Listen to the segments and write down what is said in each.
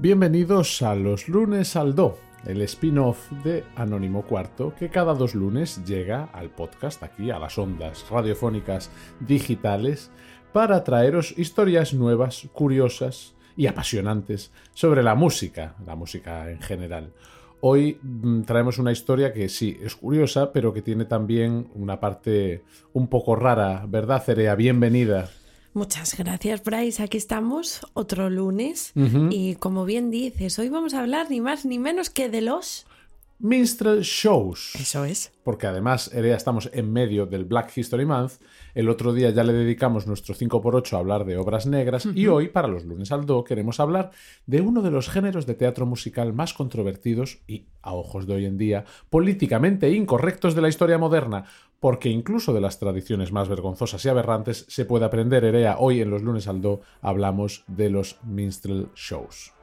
Bienvenidos a los lunes al Do, el spin-off de Anónimo Cuarto que cada dos lunes llega al podcast aquí a las ondas radiofónicas digitales para traeros historias nuevas, curiosas y apasionantes sobre la música, la música en general. Hoy mm, traemos una historia que sí, es curiosa, pero que tiene también una parte un poco rara, ¿verdad, Cerea? Bienvenida. Muchas gracias, Bryce. Aquí estamos otro lunes y como bien dices, hoy vamos a hablar ni más ni menos que de los minstrel shows. Eso es. Porque además, Erea, estamos en medio del Black History Month. El otro día ya le dedicamos nuestro 5x8 a hablar de obras negras y hoy, para los lunes al do, queremos hablar de uno de los géneros de teatro musical más controvertidos y, a ojos de hoy en día, políticamente incorrectos de la historia moderna. Porque incluso de las tradiciones más vergonzosas y aberrantes se puede aprender, Erea. Hoy en los lunes al do hablamos de los minstrel shows.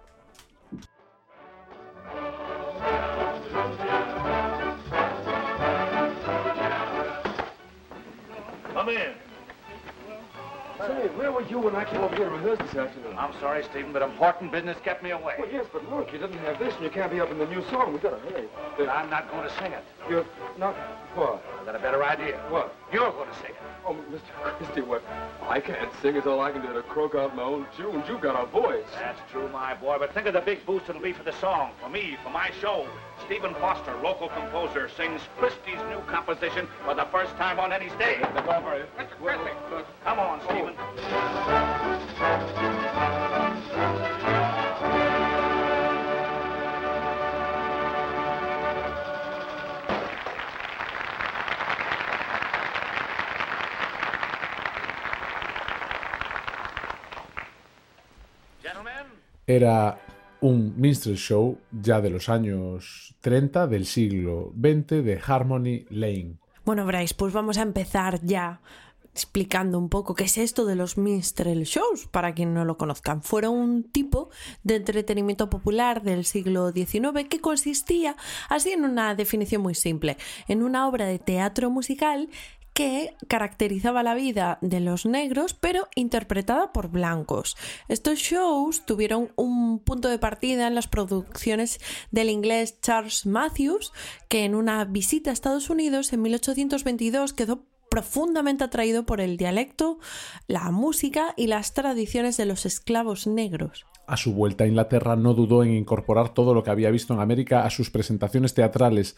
Where were you when I came over here to rehearse this afternoon? I'm sorry, Stephen, but important business kept me away. Well, yes, but look, you didn't have this, and you can't be up in the new song. We've got to hurry. But I'm not going to sing it. You're not what? I got a better idea. What? You're going to sing it. Oh, Mr. Christie, what? I can't sing. It's all I can do to croak out my own tunes. You've got a voice. That's true, my boy, but think of the big boost it'll be for the song, for me, for my show. Stephen Foster, local composer, sings Christie's new composition for the first time on any stage. That's all right. Mr. Christie, come on, oh. Stephen. Gentlemen, Era un minstrel show ya de los años 30 del siglo XX de Harmony Lane. Bueno, Bryce, pues vamos a empezar ya explicando un poco qué es esto de los minstrel shows, para quien no lo conozcan. Fueron un tipo de entretenimiento popular del siglo XIX que consistía, así en una definición muy simple, en una obra de teatro musical que caracterizaba la vida de los negros, pero interpretada por blancos. Estos shows tuvieron un punto de partida en las producciones del inglés Charles Matthews, que en una visita a Estados Unidos en 1822 quedó profundamente atraído por el dialecto, la música y las tradiciones de los esclavos negros. A su vuelta a Inglaterra no dudó en incorporar todo lo que había visto en América a sus presentaciones teatrales.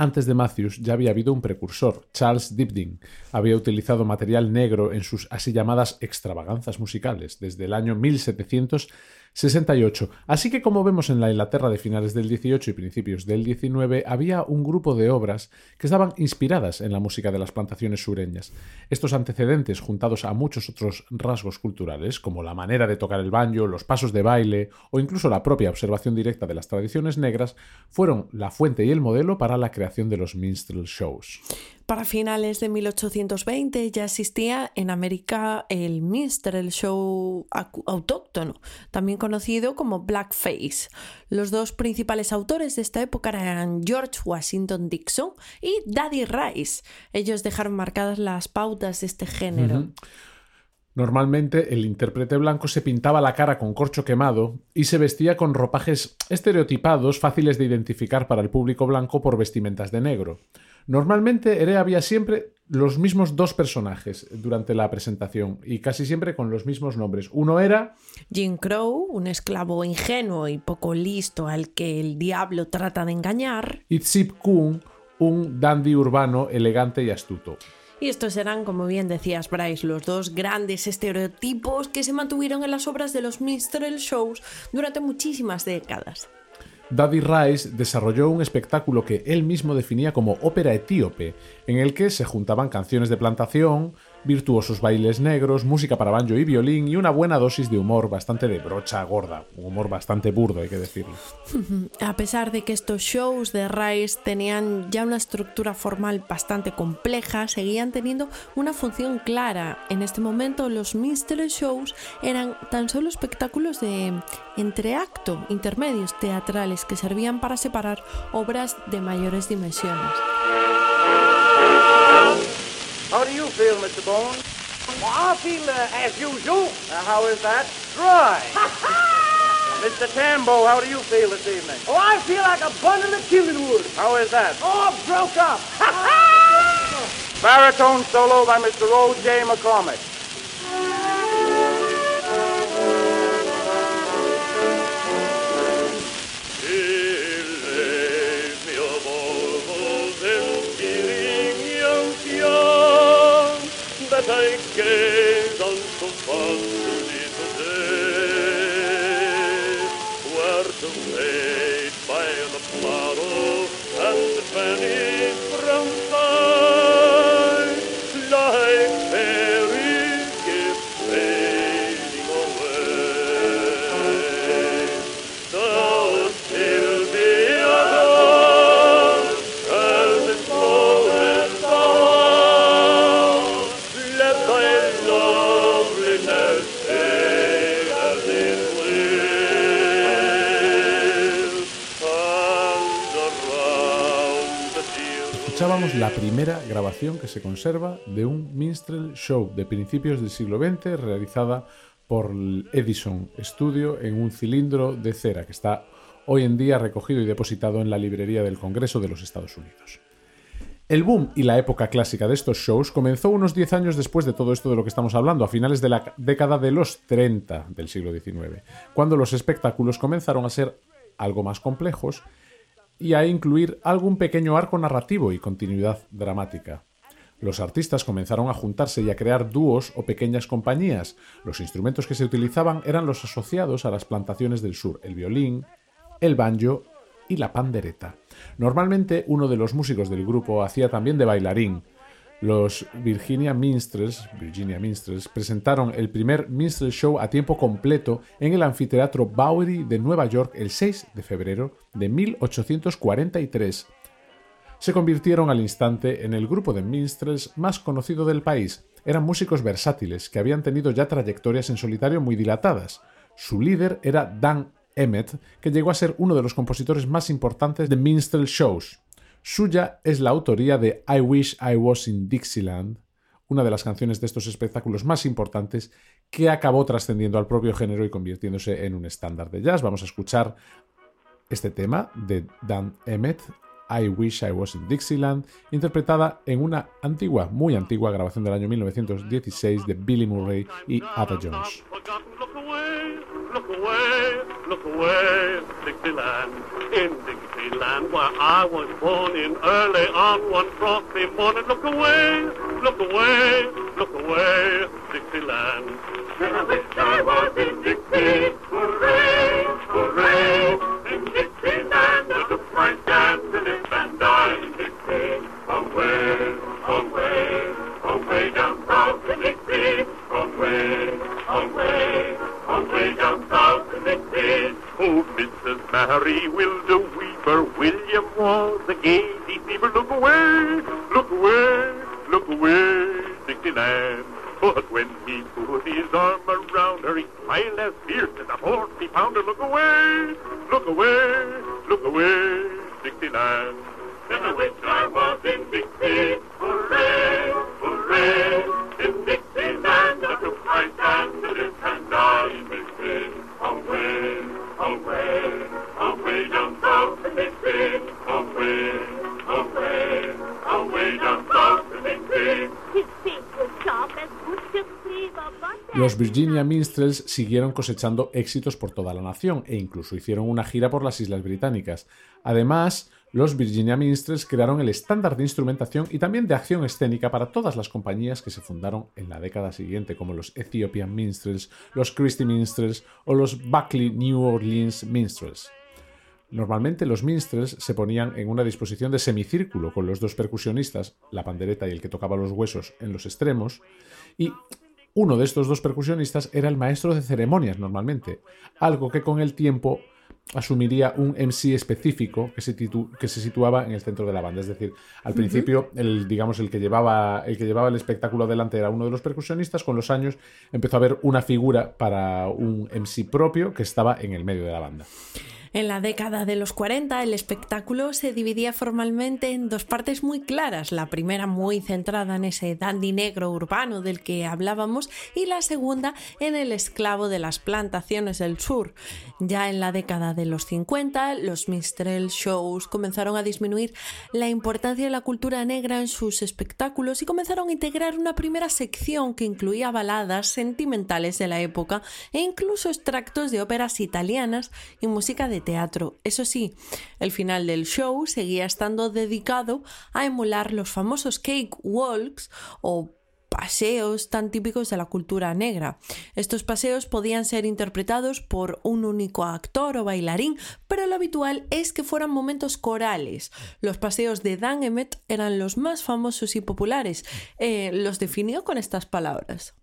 Antes de Matthews ya había habido un precursor, Charles Dibdin. Había utilizado material negro en sus así llamadas extravaganzas musicales desde el año 1768. Así que como vemos en la Inglaterra de finales del 18 y principios del 19, había un grupo de obras que estaban inspiradas en la música de las plantaciones sureñas. Estos antecedentes, juntados a muchos otros rasgos culturales, como la manera de tocar el banjo, los pasos de baile o incluso la propia observación directa de las tradiciones negras, fueron la fuente y el modelo para la creación de los minstrel shows. Para finales de 1820 ya existía en América el minstrel show acu- autóctono, también conocido como blackface. Los dos principales autores de esta época eran George Washington Dixon y Daddy Rice. Ellos dejaron marcadas las pautas de este género. Normalmente el intérprete blanco se pintaba la cara con corcho quemado y se vestía con ropajes estereotipados fáciles de identificar para el público blanco por vestimentas de negro. Normalmente Ere había siempre los mismos dos personajes durante la presentación y casi siempre con los mismos nombres. Uno era Jim Crow, un esclavo ingenuo y poco listo al que el diablo trata de engañar. Itzip Kun, un dandy urbano elegante y astuto. Y estos eran, como bien decías, Bryce, los dos grandes estereotipos que se mantuvieron en las obras de los minstrel shows durante muchísimas décadas. Daddy Rice desarrolló un espectáculo que él mismo definía como ópera etíope, en el que se juntaban canciones de plantación, virtuosos bailes negros, música para banjo y violín y una buena dosis de humor bastante de brocha gorda, un humor bastante burdo hay que decirlo. A pesar de que estos shows de Rice tenían ya una estructura formal bastante compleja, seguían teniendo una función clara. En este momento los minstrel shows eran tan solo espectáculos de entreacto, intermedios teatrales que servían para separar obras de mayores dimensiones. How do you feel, Mr. Bones? Well, I feel uh, as usual. Uh, how is that? Dry. Mr. Tambo, how do you feel this evening? Oh, I feel like a bundle of killing wood. How is that? Oh, broke up. Baritone solo by Mr. O. J. McCormick. La primera grabación que se conserva de un minstrel show de principios del siglo XX realizada por Edison Studio en un cilindro de cera que está hoy en día recogido y depositado en la librería del Congreso de los Estados Unidos. El boom y la época clásica de estos shows comenzó unos 10 años después de todo esto de lo que estamos hablando, a finales de la década de los 30 del siglo XIX, cuando los espectáculos comenzaron a ser algo más complejos y a incluir algún pequeño arco narrativo y continuidad dramática. Los artistas comenzaron a juntarse y a crear dúos o pequeñas compañías. Los instrumentos que se utilizaban eran los asociados a las plantaciones del sur, el violín, el banjo y la pandereta. Normalmente uno de los músicos del grupo hacía también de bailarín. Los Virginia Minstrels, presentaron el primer minstrel show a tiempo completo en el anfiteatro Bowery de Nueva York el 6 de febrero de 1843. Se convirtieron al instante en el grupo de minstrels más conocido del país. Eran músicos versátiles que habían tenido ya trayectorias en solitario muy dilatadas. Su líder era Dan Emmett, que llegó a ser uno de los compositores más importantes de minstrel shows. Suya es la autoría de I Wish I Was in Dixieland, una de las canciones de estos espectáculos más importantes que acabó trascendiendo al propio género y convirtiéndose en un estándar de jazz. Vamos a escuchar este tema de Dan Emmett, I Wish I Was in Dixieland, interpretada en una antigua, muy antigua grabación del año 1916 de Billy Murray y Ada Jones. Look away, Dixieland. In Dixieland, where I was born in early on one frosty morning. Look away, look away, look away, Dixieland. And I wish I was in Dixie. Hooray, hooray, Mary will the weaver, William was a gay deceiver. Look away, look away, look away, Dixieland. But when he put his arm around her, he smiled as fierce as a forty pounder. Look away, look away, look away, Dixieland. And I wish I was in Dixie. Hooray, hooray, in Dixieland. I took my stand to this and I in Dixie. Away, away, Los Virginia Minstrels siguieron cosechando éxitos por toda la nación e incluso hicieron una gira por las Islas Británicas. Además, los Virginia Minstrels crearon el estándar de instrumentación y también de acción escénica para todas las compañías que se fundaron en la década siguiente, como los Ethiopian Minstrels, los Christie Minstrels o los Buckley New Orleans Minstrels. Normalmente los minstrels se ponían en una disposición de semicírculo con los dos percusionistas, la pandereta y el que tocaba los huesos, en los extremos, y uno de estos dos percusionistas era el maestro de ceremonias normalmente, algo que con el tiempo asumiría un MC específico que se, titu- que se situaba en el centro de la banda. Es decir, al principio, el, digamos, el que, llevaba, el que llevaba el espectáculo adelante era uno de los percusionistas. Con los años empezó a haber una figura para un MC propio que estaba en el medio de la banda. En la década de los 40 el espectáculo se dividía formalmente en dos partes muy claras, la primera muy centrada en ese dandy negro urbano del que hablábamos y la segunda en el esclavo de las plantaciones del sur. Ya en la década de los 50 los minstrel shows comenzaron a disminuir la importancia de la cultura negra en sus espectáculos y comenzaron a integrar una primera sección que incluía baladas sentimentales de la época e incluso extractos de óperas italianas y música de teatro. Eso sí, el final del show seguía estando dedicado a emular los famosos cake walks o paseos tan típicos de la cultura negra. Estos paseos podían ser interpretados por un único actor o bailarín, pero lo habitual es que fueran momentos corales. Los paseos de Dan Emmett eran los más famosos y populares. Eh, los definió con estas palabras.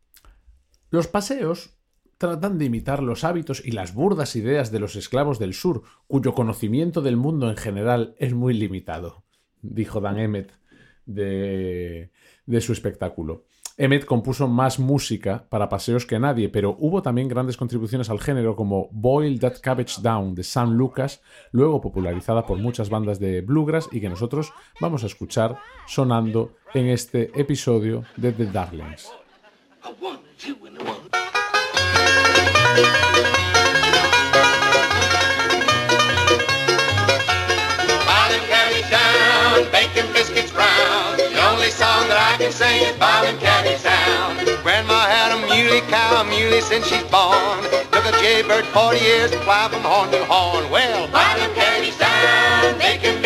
Los paseos tratan de imitar los hábitos y las burdas ideas de los esclavos del sur, cuyo conocimiento del mundo en general es muy limitado, dijo Dan Emmett de, su espectáculo. Emmett compuso más música para paseos que nadie, pero hubo también grandes contribuciones al género como Boil That Cabbage Down de Sam Lucas, luego popularizada por muchas bandas de bluegrass y que nosotros vamos a escuchar sonando en este episodio de The Darlings. Since she's born. Took a jaybird 40 years to fly from horn to horn. Well, bottom carries down, biscuits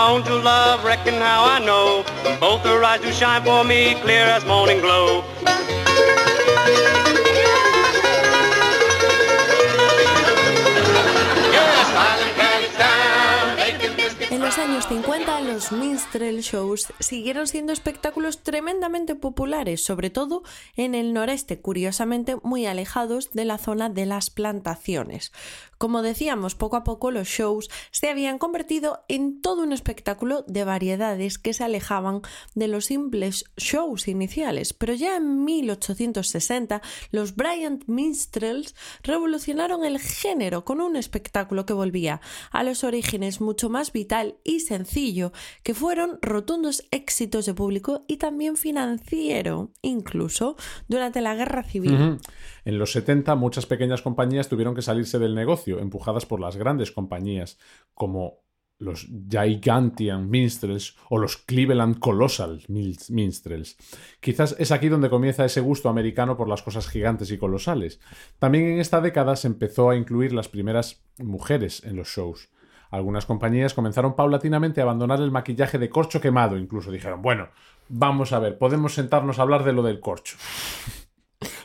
Own true love, reckon how I know. Both her eyes do shine for me, clear as morning glow. Años 50 los minstrel shows siguieron siendo espectáculos tremendamente populares, sobre todo en el noreste, curiosamente muy alejados de la zona de las plantaciones. Como decíamos, poco a poco los shows se habían convertido en todo un espectáculo de variedades que se alejaban de los simples shows iniciales, pero ya en 1860 los Bryant Minstrels revolucionaron el género con un espectáculo que volvía a los orígenes mucho más vital sencillo, que fueron rotundos éxitos de público y también financiero, incluso durante la Guerra Civil. En los 70 muchas pequeñas compañías tuvieron que salirse del negocio, empujadas por las grandes compañías como los Gigantian Minstrels o los Cleveland Colossal Mins- Minstrels. Quizás es aquí donde comienza ese gusto americano por las cosas gigantes y colosales. También en esta década se empezó a incluir las primeras mujeres en los shows. Algunas compañías comenzaron paulatinamente a abandonar el maquillaje de corcho quemado, incluso dijeron, bueno, vamos a ver, podemos sentarnos a hablar de lo del corcho.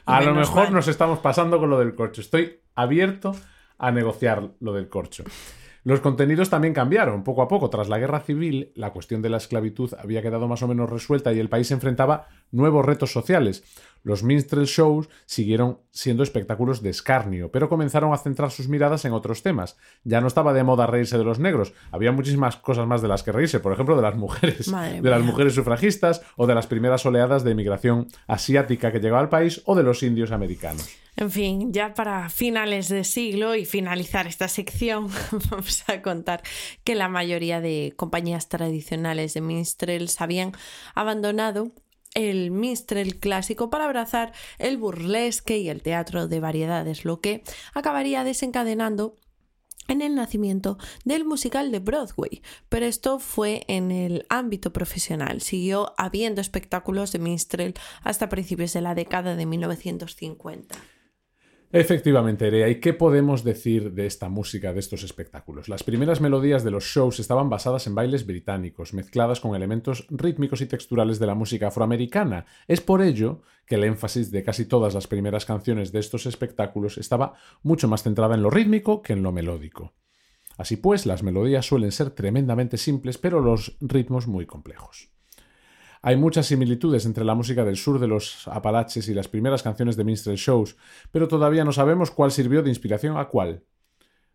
A lo mejor mal. nos estamos pasando con lo del corcho. Estoy abierto a negociar lo del corcho. Los contenidos también cambiaron poco a poco. Tras la guerra civil, la cuestión de la esclavitud había quedado más o menos resuelta y el país enfrentaba nuevos retos sociales. Los minstrel shows siguieron siendo espectáculos de escarnio, pero comenzaron a centrar sus miradas en otros temas. Ya no estaba de moda reírse de los negros, había muchísimas cosas más de las que reírse, por ejemplo, de las mujeres, Madre de las mujeres sufragistas o de las primeras oleadas de emigración asiática que llegaba al país o de los indios americanos. En fin, ya para finales de siglo y finalizar esta sección, vamos a contar que la mayoría de compañías tradicionales de minstrels habían abandonado el minstrel clásico para abrazar el burlesque y el teatro de variedades, lo que acabaría desencadenando en el nacimiento del musical de Broadway, pero esto fue en el ámbito profesional. Siguió habiendo espectáculos de minstrel hasta principios de la década de 1950. Efectivamente, Erea, ¿y qué podemos decir de esta música, de estos espectáculos? Las primeras melodías de los shows estaban basadas en bailes británicos, mezcladas con elementos rítmicos y texturales de la música afroamericana. Es por ello que el énfasis de casi todas las primeras canciones de estos espectáculos estaba mucho más centrada en lo rítmico que en lo melódico. Así pues, las melodías suelen ser tremendamente simples, pero los ritmos muy complejos. Hay muchas similitudes entre la música del sur de los Apalaches y las primeras canciones de minstrel shows, pero todavía no sabemos cuál sirvió de inspiración a cuál.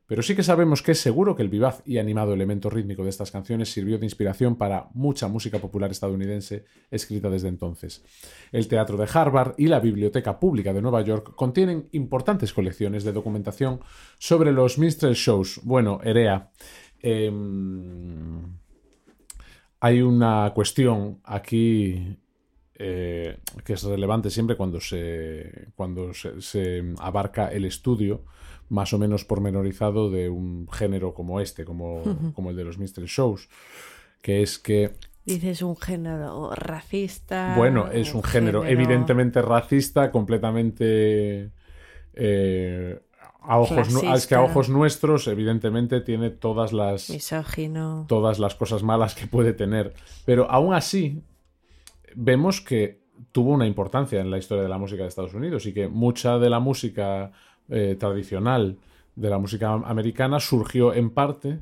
Pero sí que sabemos que es seguro que el vivaz y animado elemento rítmico de estas canciones sirvió de inspiración para mucha música popular estadounidense escrita desde entonces. El Teatro de Harvard y la Biblioteca Pública de Nueva York contienen importantes colecciones de documentación sobre los minstrel shows. Bueno, Erea. em, hay una cuestión aquí eh, que es relevante siempre cuando se, cuando se, se abarca el estudio más o menos pormenorizado de un género como este, como, como el de los Mystery Shows, que es que, Dices un género racista. bueno, es un género, evidentemente racista, completamente... eh, a ojos, es que a ojos nuestros, evidentemente, tiene todas las, Misógino. todas las cosas malas que puede tener. Pero aún así, vemos que tuvo una importancia en la historia de la música de Estados Unidos y que mucha de la música eh, tradicional de la música americana surgió en parte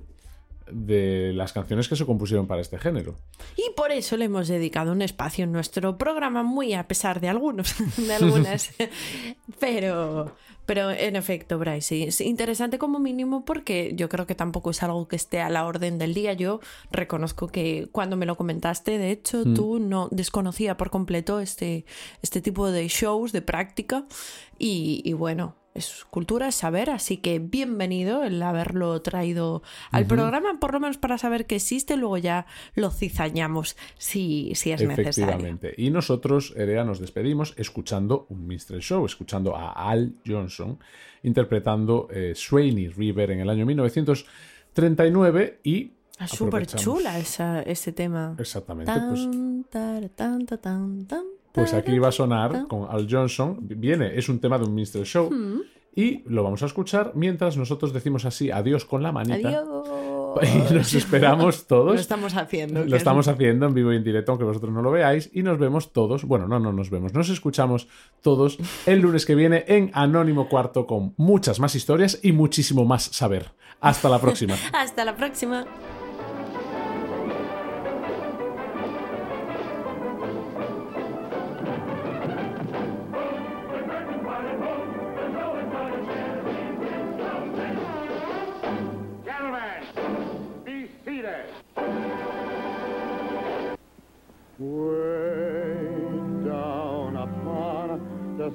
de las canciones que se compusieron para este género. Y por eso le hemos dedicado un espacio en nuestro programa, muy a pesar de algunos, de algunas. pero, pero en efecto, Bryce, sí, es interesante como mínimo porque yo creo que tampoco es algo que esté a la orden del día. Yo reconozco que cuando me lo comentaste, de hecho, Mm. tú no desconocía por completo este, este tipo de shows, de práctica. Y, y bueno. Es cultura, es saber, así que bienvenido el haberlo traído al programa, por lo menos para saber que existe, luego ya lo cizañamos si, si es necesario. Efectivamente. Y nosotros, Erea, nos despedimos escuchando un minstrel show, escuchando a Al Johnson interpretando eh, Swaney River en el año 1939 y Es súper chula esa, ese tema. Exactamente, pues- tar, tan, tan, Pues aquí va a sonar con Al Johnson. Viene, es un tema de un minstrel show. Mm. Y lo vamos a escuchar mientras nosotros decimos así adiós con la manita. Adiós. Y nos esperamos todos. Lo estamos haciendo. Lo es- estamos haciendo en vivo y en directo, aunque vosotros no lo veáis. Y nos vemos todos. Bueno, no, no nos vemos. Nos escuchamos todos el lunes que viene en Anónimo Cuarto con muchas más historias y muchísimo más saber. Hasta la próxima. Hasta la próxima.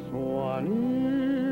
swan